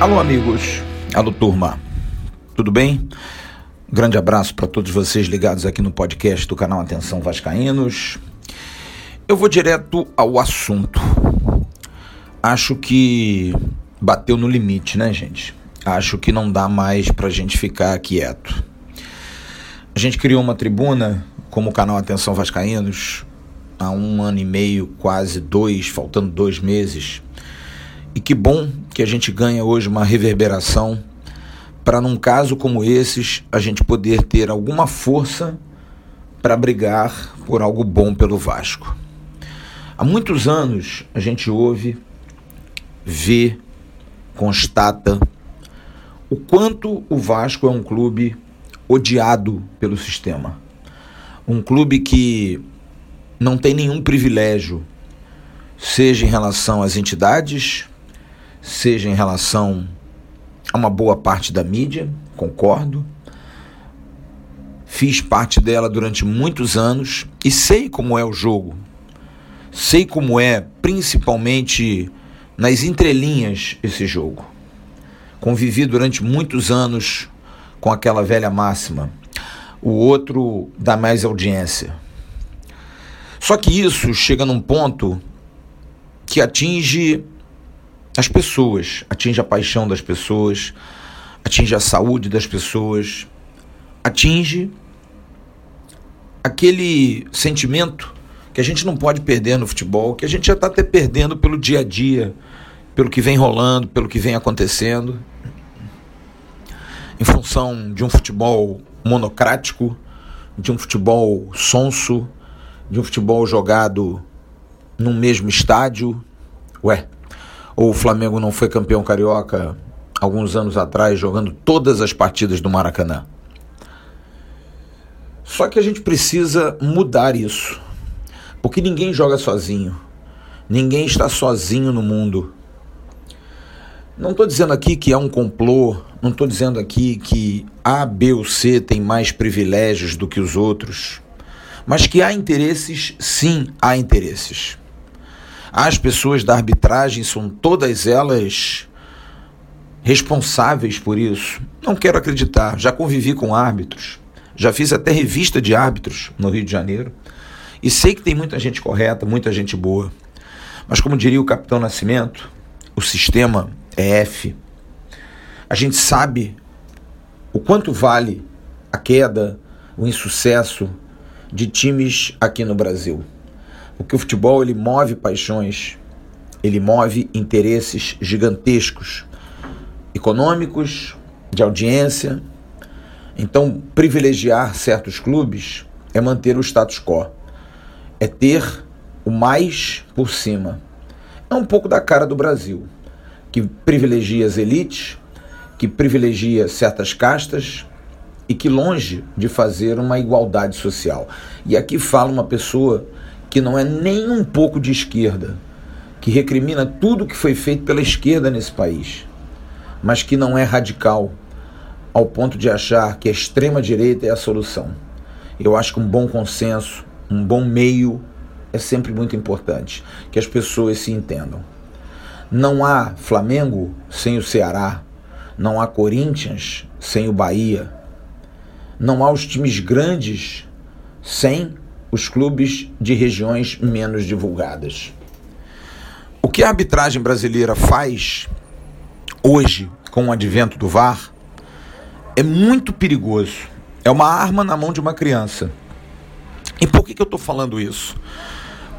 Alô, amigos. Alô, turma. Tudo bem? grande abraço para todos vocês ligados aqui no podcast do canal Atenção Vascaínos. Eu vou direto ao assunto. Acho que bateu no limite, né, gente? Acho que não dá mais para a gente ficar quieto. A gente criou uma tribuna como o canal Atenção Vascaínos há um ano e meio, quase dois, faltando dois meses e que bom que a gente ganha hoje uma reverberação para, num caso como esses, a gente poder ter alguma força para brigar por algo bom pelo Vasco. Há muitos anos a gente ouve, vê, constata o quanto o Vasco é um clube odiado pelo sistema. Um clube que não tem nenhum privilégio, seja em relação às entidades seja em relação a uma boa parte da mídia, concordo. Fiz parte dela durante muitos anos e sei como é o jogo. Sei como é, principalmente nas entrelinhas, esse jogo. Convivi durante muitos anos com aquela velha máxima: o outro dá mais audiência. Só que isso chega num ponto que atinge as pessoas, atinge a paixão das pessoas, atinge a saúde das pessoas, atinge aquele sentimento que a gente não pode perder no futebol, que a gente já está até perdendo pelo dia a dia, pelo que vem rolando, pelo que vem acontecendo, em função de um futebol monocrático, de um futebol sonso, de um futebol jogado num mesmo estádio. Ué, ou o Flamengo não foi campeão carioca alguns anos atrás, jogando todas as partidas do Maracanã. Só que a gente precisa mudar isso. Porque ninguém joga sozinho. Ninguém está sozinho no mundo. Não estou dizendo aqui que é um complô, não estou dizendo aqui que A, B ou C tem mais privilégios do que os outros. Mas que há interesses, sim, há interesses. As pessoas da arbitragem são todas elas responsáveis por isso. Não quero acreditar. Já convivi com árbitros, já fiz até revista de árbitros no Rio de Janeiro e sei que tem muita gente correta, muita gente boa. Mas, como diria o capitão Nascimento, o sistema é F. A gente sabe o quanto vale a queda, o insucesso de times aqui no Brasil. Porque o futebol ele move paixões, ele move interesses gigantescos, econômicos, de audiência. Então, privilegiar certos clubes é manter o status quo, é ter o mais por cima. É um pouco da cara do Brasil, que privilegia as elites, que privilegia certas castas e que longe de fazer uma igualdade social. E aqui fala uma pessoa que não é nem um pouco de esquerda, que recrimina tudo que foi feito pela esquerda nesse país, mas que não é radical ao ponto de achar que a extrema direita é a solução. Eu acho que um bom consenso, um bom meio é sempre muito importante, que as pessoas se entendam. Não há Flamengo sem o Ceará, não há Corinthians sem o Bahia, não há os times grandes sem os clubes de regiões menos divulgadas. O que a arbitragem brasileira faz hoje com o advento do VAR é muito perigoso. É uma arma na mão de uma criança. E por que, que eu estou falando isso?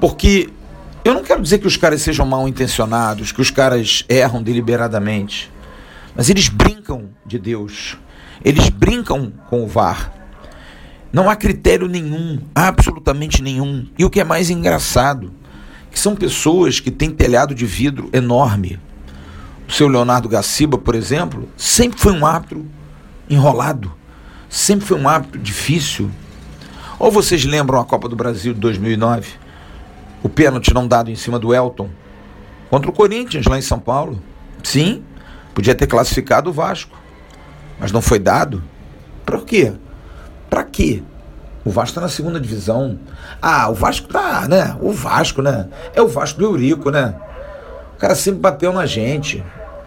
Porque eu não quero dizer que os caras sejam mal intencionados, que os caras erram deliberadamente, mas eles brincam de Deus, eles brincam com o VAR. Não há critério nenhum, absolutamente nenhum. E o que é mais engraçado, que são pessoas que têm telhado de vidro enorme. O seu Leonardo Gaciba, por exemplo, sempre foi um árbitro enrolado, sempre foi um árbitro difícil. Ou vocês lembram a Copa do Brasil de 2009? O pênalti não dado em cima do Elton contra o Corinthians lá em São Paulo. Sim, podia ter classificado o Vasco, mas não foi dado. Por quê? Para quê? O Vasco está na segunda divisão. Ah, o Vasco tá, né? O Vasco, né? É o Vasco do Eurico, né? O cara sempre bateu na gente.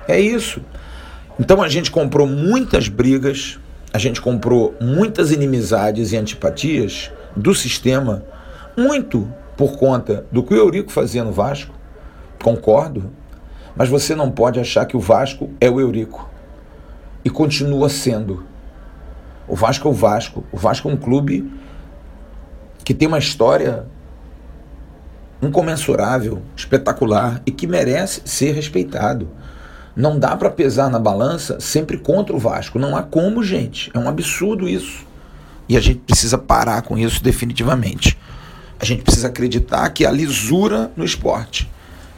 É isso. Então a gente comprou muitas brigas, a gente comprou muitas inimizades e antipatias do sistema, muito por conta do que o Eurico fazia no Vasco, concordo, mas você não pode achar que o Vasco é o Eurico. E continua sendo. O Vasco é o Vasco. O Vasco é um clube que tem uma história incomensurável, espetacular e que merece ser respeitado. Não dá para pesar na balança sempre contra o Vasco. Não há como, gente. É um absurdo isso. E a gente precisa parar com isso definitivamente. A gente precisa acreditar que há lisura no esporte,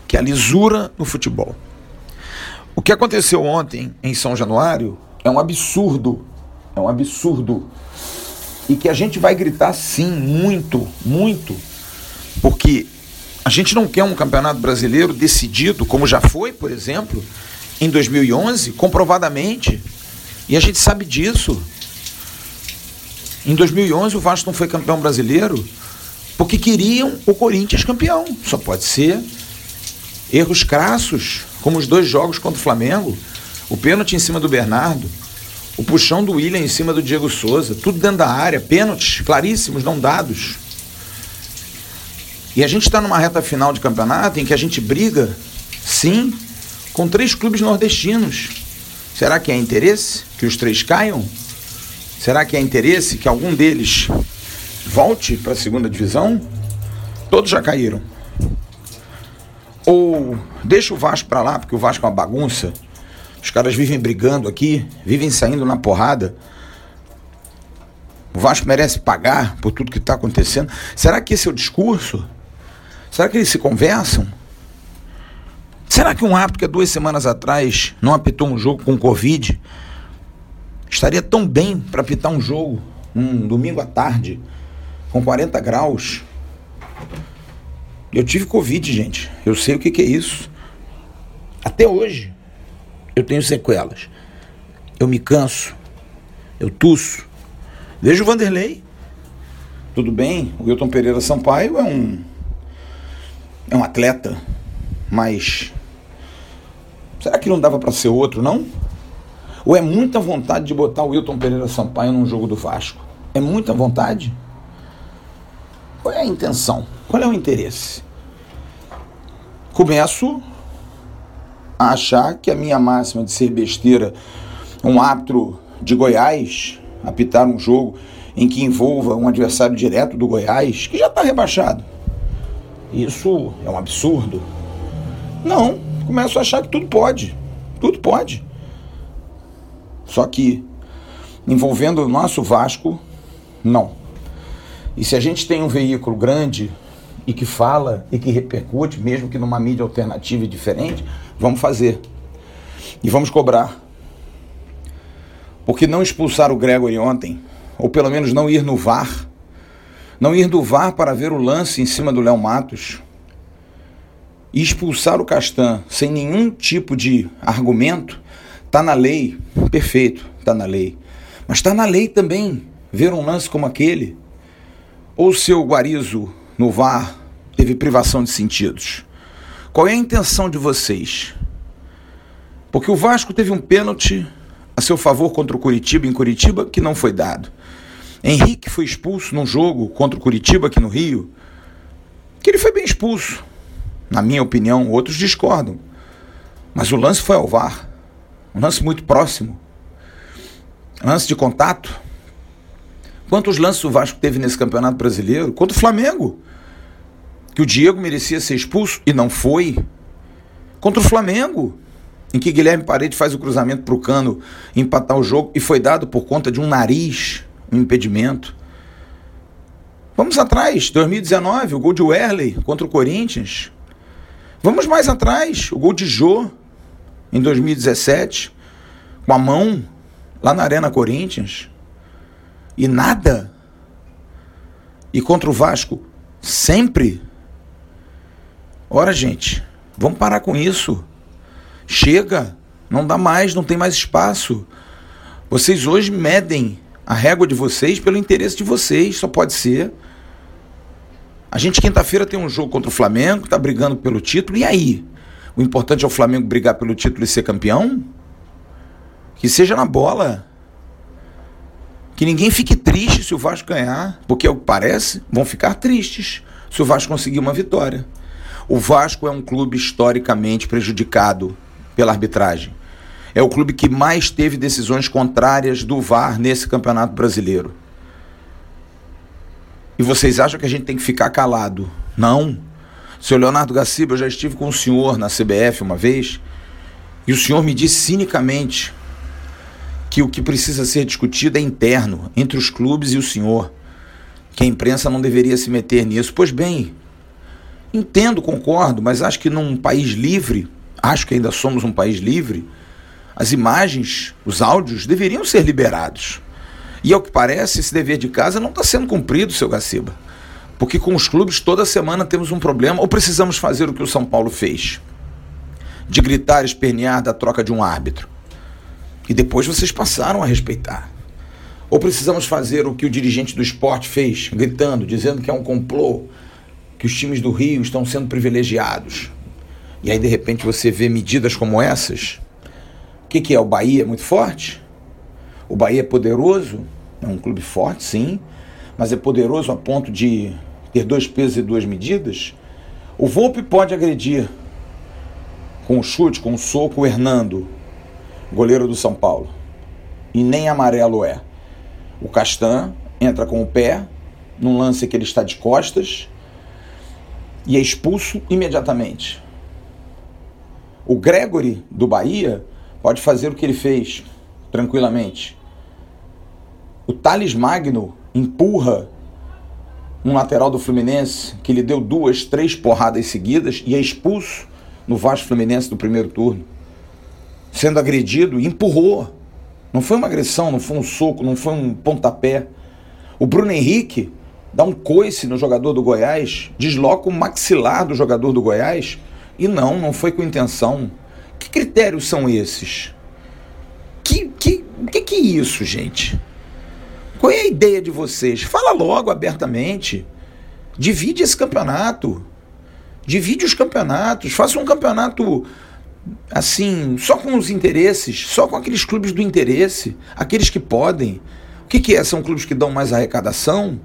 que há lisura no futebol. O que aconteceu ontem em São Januário é um absurdo. É um absurdo. E que a gente vai gritar sim, muito, muito, porque a gente não quer um campeonato brasileiro decidido, como já foi, por exemplo, em 2011, comprovadamente. E a gente sabe disso. Em 2011 o Vasco não foi campeão brasileiro porque queriam o Corinthians campeão. Só pode ser erros crassos, como os dois jogos contra o Flamengo, o pênalti em cima do Bernardo, o puxão do William em cima do Diego Souza, tudo dentro da área, pênaltis claríssimos, não dados. E a gente está numa reta final de campeonato em que a gente briga, sim, com três clubes nordestinos. Será que é interesse que os três caiam? Será que é interesse que algum deles volte para a segunda divisão? Todos já caíram. Ou deixa o Vasco para lá, porque o Vasco é uma bagunça. Os caras vivem brigando aqui, vivem saindo na porrada. O Vasco merece pagar por tudo que está acontecendo. Será que esse é o discurso? Será que eles se conversam? Será que um árbitro que há duas semanas atrás não apitou um jogo com Covid estaria tão bem para apitar um jogo um domingo à tarde com 40 graus? Eu tive Covid, gente. Eu sei o que, que é isso. Até hoje eu tenho sequelas. Eu me canso. Eu tuço. Veja o Vanderlei. Tudo bem, o Wilton Pereira Sampaio é um é um atleta, mas será que não dava para ser outro, não? Ou é muita vontade de botar o Wilton Pereira Sampaio num jogo do Vasco? É muita vontade? Qual é a intenção? Qual é o interesse? Começo achar que a minha máxima de ser besteira, um árbitro de Goiás apitar um jogo em que envolva um adversário direto do Goiás, que já está rebaixado, isso é um absurdo? Não, começo a achar que tudo pode. Tudo pode. Só que envolvendo o nosso Vasco, não. E se a gente tem um veículo grande e que fala e que repercute, mesmo que numa mídia alternativa e diferente, vamos fazer. E vamos cobrar. Porque não expulsar o Gregory ontem, ou pelo menos não ir no VAR, não ir do VAR para ver o lance em cima do Léo Matos e expulsar o Castan sem nenhum tipo de argumento, está na lei, perfeito, está na lei. Mas está na lei também ver um lance como aquele. Ou seu Guarizo no VAR teve privação de sentidos? Qual é a intenção de vocês? Porque o Vasco teve um pênalti a seu favor contra o Curitiba em Curitiba que não foi dado. Henrique foi expulso num jogo contra o Curitiba aqui no Rio, que ele foi bem expulso. Na minha opinião, outros discordam. Mas o lance foi ao VAR. Um lance muito próximo. Lance de contato. Quantos lances o Vasco teve nesse Campeonato Brasileiro? Contra o Flamengo. Que o Diego merecia ser expulso e não foi. Contra o Flamengo. Em que Guilherme Parede faz o cruzamento para o cano empatar o jogo e foi dado por conta de um nariz um impedimento. Vamos atrás, 2019, o gol de Werley contra o Corinthians. Vamos mais atrás, o gol de Jô em 2017, com a mão lá na Arena Corinthians. E nada. E contra o Vasco, sempre. Ora, gente, vamos parar com isso. Chega, não dá mais, não tem mais espaço. Vocês hoje medem a régua de vocês pelo interesse de vocês, só pode ser. A gente quinta-feira tem um jogo contra o Flamengo, está brigando pelo título, e aí? O importante é o Flamengo brigar pelo título e ser campeão? Que seja na bola. Que ninguém fique triste se o Vasco ganhar, porque é o que parece, vão ficar tristes se o Vasco conseguir uma vitória. O Vasco é um clube historicamente prejudicado pela arbitragem. É o clube que mais teve decisões contrárias do VAR nesse Campeonato Brasileiro. E vocês acham que a gente tem que ficar calado? Não. Seu Leonardo Gaciba, eu já estive com o senhor na CBF uma vez, e o senhor me disse cinicamente que o que precisa ser discutido é interno, entre os clubes e o senhor, que a imprensa não deveria se meter nisso. Pois bem, entendo, concordo, mas acho que num país livre, acho que ainda somos um país livre, as imagens, os áudios deveriam ser liberados. E ao que parece, esse dever de casa não está sendo cumprido, seu Gaciba. Porque com os clubes toda semana temos um problema ou precisamos fazer o que o São Paulo fez de gritar, espernear da troca de um árbitro. E depois vocês passaram a respeitar. Ou precisamos fazer o que o dirigente do esporte fez, gritando, dizendo que é um complô, que os times do Rio estão sendo privilegiados. E aí, de repente, você vê medidas como essas. O que, que é? O Bahia é muito forte? O Bahia é poderoso? É um clube forte, sim, mas é poderoso a ponto de ter dois pesos e duas medidas? O Volpe pode agredir com o chute, com o soco, o Hernando, goleiro do São Paulo. E nem amarelo é. O Castan entra com o pé, num lance que ele está de costas, e é expulso imediatamente. O Gregory do Bahia pode fazer o que ele fez tranquilamente. O Thales Magno empurra um lateral do Fluminense que lhe deu duas, três porradas seguidas e é expulso no Vasco Fluminense do primeiro turno sendo agredido, empurrou. Não foi uma agressão, não foi um soco, não foi um pontapé. O Bruno Henrique dá um coice no jogador do Goiás, desloca o maxilar do jogador do Goiás e não, não foi com intenção. Que critérios são esses? Que que que, que é isso, gente? Qual é a ideia de vocês? Fala logo abertamente. Divide esse campeonato. Divide os campeonatos. Faça um campeonato assim, só com os interesses, só com aqueles clubes do interesse, aqueles que podem. O que, que é? São clubes que dão mais arrecadação?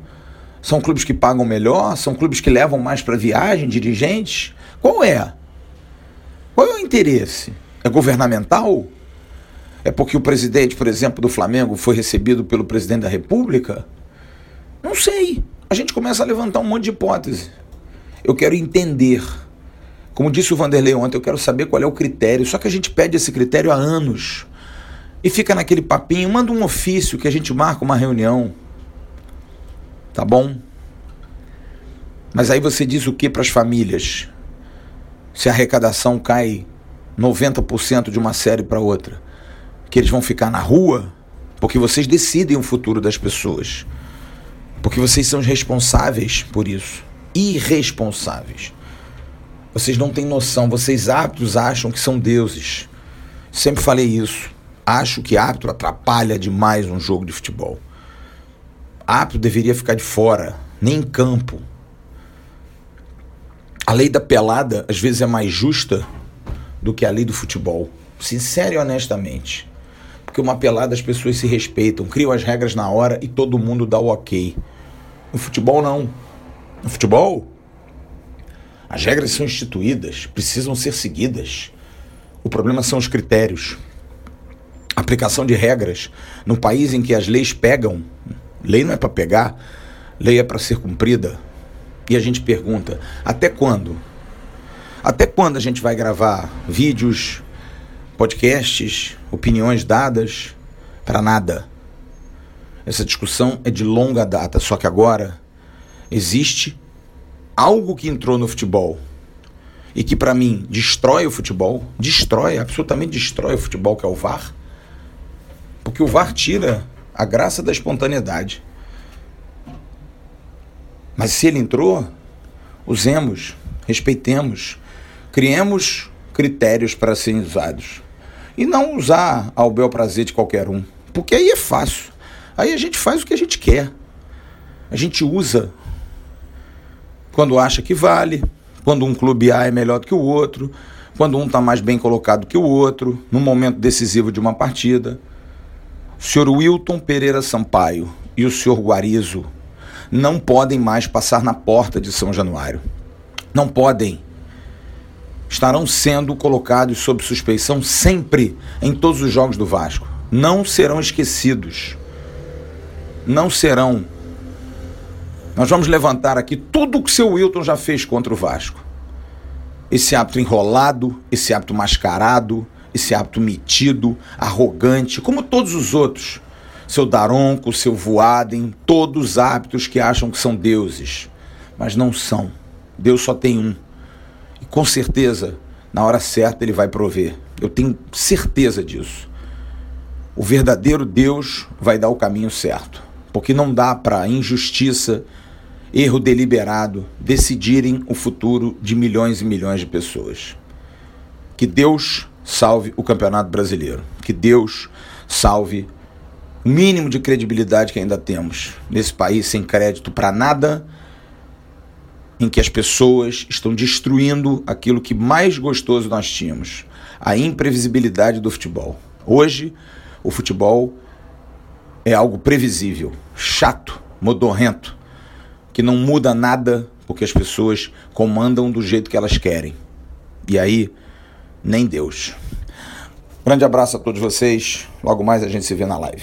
São clubes que pagam melhor? São clubes que levam mais para viagem, dirigentes? Qual é? Qual é o interesse? É governamental? É porque o presidente, por exemplo, do Flamengo foi recebido pelo presidente da República? Não sei. A gente começa a levantar um monte de hipótese. Eu quero entender como disse o Vanderlei ontem, eu quero saber qual é o critério. Só que a gente pede esse critério há anos. E fica naquele papinho, manda um ofício que a gente marca uma reunião. Tá bom? Mas aí você diz o que para as famílias? Se a arrecadação cai 90% de uma série para outra, que eles vão ficar na rua? Porque vocês decidem o futuro das pessoas. Porque vocês são responsáveis por isso. Irresponsáveis. Vocês não têm noção, vocês árbitros acham que são deuses. Sempre falei isso. Acho que árbitro atrapalha demais um jogo de futebol. Árbitro deveria ficar de fora, nem em campo. A lei da pelada às vezes é mais justa do que a lei do futebol. Sincero e honestamente. Porque uma pelada as pessoas se respeitam, criam as regras na hora e todo mundo dá o ok. No futebol não. No futebol, as regras são instituídas, precisam ser seguidas. O problema são os critérios. A aplicação de regras num país em que as leis pegam, lei não é para pegar, lei é para ser cumprida. E a gente pergunta: até quando? Até quando a gente vai gravar vídeos, podcasts, opiniões dadas para nada? Essa discussão é de longa data, só que agora existe algo que entrou no futebol e que para mim destrói o futebol, destrói, absolutamente destrói o futebol, que é o VAR. Porque o VAR tira a graça da espontaneidade. Mas se ele entrou, usemos, respeitemos, criemos critérios para serem usados. E não usar ao bel prazer de qualquer um. Porque aí é fácil. Aí a gente faz o que a gente quer. A gente usa quando acha que vale, quando um clube A é melhor do que o outro, quando um está mais bem colocado que o outro, no momento decisivo de uma partida. O senhor Wilton Pereira Sampaio e o senhor Guarizo não podem mais passar na porta de São Januário. Não podem. Estarão sendo colocados sob suspeição sempre em todos os jogos do Vasco. Não serão esquecidos. Não serão. Nós vamos levantar aqui tudo o que seu Wilton já fez contra o Vasco. Esse hábito enrolado, esse hábito mascarado, esse hábito metido, arrogante, como todos os outros seu Daronco, seu Voaden, todos os hábitos que acham que são deuses, mas não são. Deus só tem um. E com certeza, na hora certa, ele vai prover. Eu tenho certeza disso. O verdadeiro Deus vai dar o caminho certo. Porque não dá para injustiça, erro deliberado, decidirem o futuro de milhões e milhões de pessoas. Que Deus salve o Campeonato Brasileiro. Que Deus salve o mínimo de credibilidade que ainda temos nesse país sem crédito para nada, em que as pessoas estão destruindo aquilo que mais gostoso nós tínhamos, a imprevisibilidade do futebol. Hoje, o futebol é algo previsível, chato, modorrento, que não muda nada porque as pessoas comandam do jeito que elas querem. E aí, nem Deus. Grande abraço a todos vocês. Logo mais a gente se vê na live.